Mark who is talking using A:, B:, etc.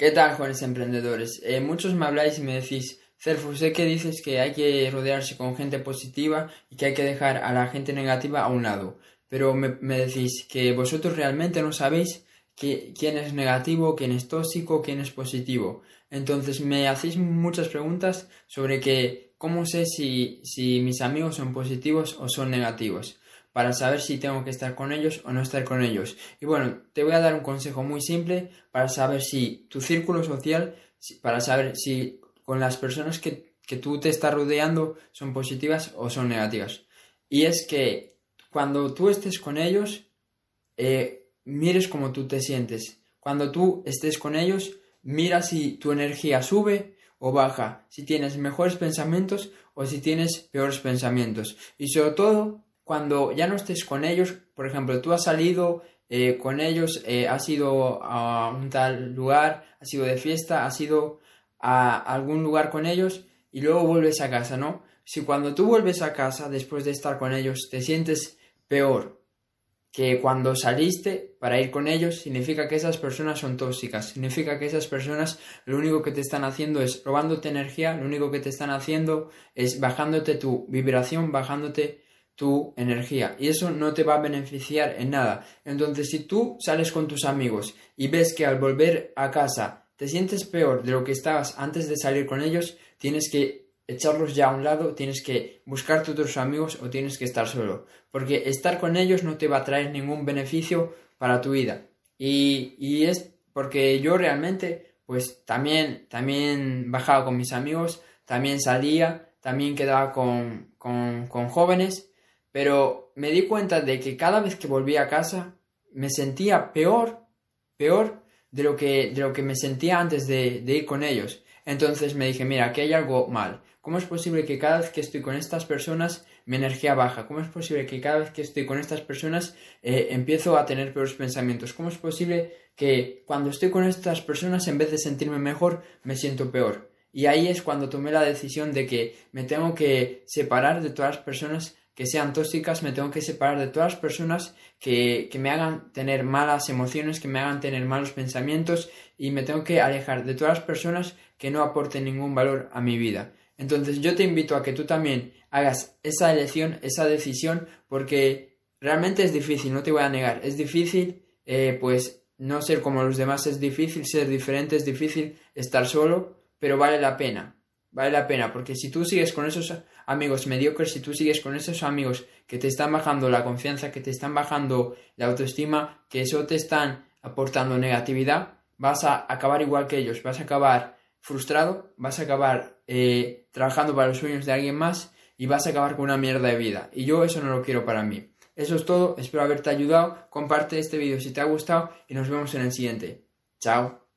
A: ¿Qué tal, jóvenes emprendedores? Eh, muchos me habláis y me decís, Cerfo, sé que dices que hay que rodearse con gente positiva y que hay que dejar a la gente negativa a un lado, pero me, decís que vosotros realmente no sabéis quién es negativo, quién es tóxico, quién es positivo. Entonces me hacéis muchas preguntas sobre que cómo sé si, si mis amigos son positivos o son negativos para saber si tengo que estar con ellos o no estar con ellos. Y bueno, te voy a dar un consejo muy simple para saber si tu círculo social, para saber si con las personas que, tú te estás rodeando son positivas o son negativas. Y es que cuando tú estés con ellos, eh, mires cómo tú te sientes. Cuando tú estés con ellos, mira si tu energía sube o baja, si tienes mejores pensamientos o si tienes peores pensamientos. Y sobre todo, cuando ya no estés con ellos, por ejemplo, tú has salido eh, con ellos, eh, has ido a un tal lugar, has ido de fiesta, has ido a algún lugar con ellos y luego vuelves a casa, ¿no? Si cuando tú vuelves a casa después de estar con ellos te sientes peor que cuando saliste para ir con ellos, significa que esas personas son tóxicas, significa que esas personas lo único que te están haciendo es robándote energía, lo único que te están haciendo es bajándote tu vibración, bajándote tu energía y eso no te va a beneficiar en nada. Entonces, si tú sales con tus amigos y ves que al volver a casa te sientes peor de lo que estabas antes de salir con ellos, tienes que echarlos ya a un lado, tienes que buscarte otros amigos o tienes que estar solo, porque estar con ellos no te va a traer ningún beneficio para tu vida. Y, y es porque yo realmente, pues también, también bajaba con mis amigos, también salía, también quedaba con, con, con jóvenes pero me di cuenta de que cada vez que volvía a casa me sentía peor, peor de lo que, de lo que me sentía antes de, ir con ellos. Entonces me dije, mira, aquí hay algo mal. ¿Cómo es posible que cada vez que estoy con estas personas mi energía baja? ¿Cómo es posible que cada vez que estoy con estas personas eh, empiezo a tener peores pensamientos? ¿Cómo es posible que cuando estoy con estas personas en vez de sentirme mejor me siento peor? Y ahí es cuando tomé la decisión de que me tengo que separar de todas las personas que sean tóxicas, me tengo que separar de todas las personas que, me hagan tener malas emociones, que me hagan tener malos pensamientos y me tengo que alejar de todas las personas que no aporten ningún valor a mi vida. Entonces yo te invito a que tú también hagas esa elección, esa decisión, porque realmente es difícil, no te voy a negar, es difícil eh, pues no ser como los demás, es difícil ser diferente, es difícil estar solo, pero vale la pena, vale la pena, porque si tú sigues con esos amigos mediocres, si tú sigues con esos amigos que te están bajando la confianza, que te están bajando la autoestima, que eso te están aportando negatividad, vas a acabar igual que ellos, vas a acabar frustrado, vas a acabar eh, trabajando para los sueños de alguien más y vas a acabar con una mierda de vida. Y yo eso no lo quiero para mí. Eso es todo, espero haberte ayudado, comparte este vídeo si te ha gustado y nos vemos en el siguiente. Chao.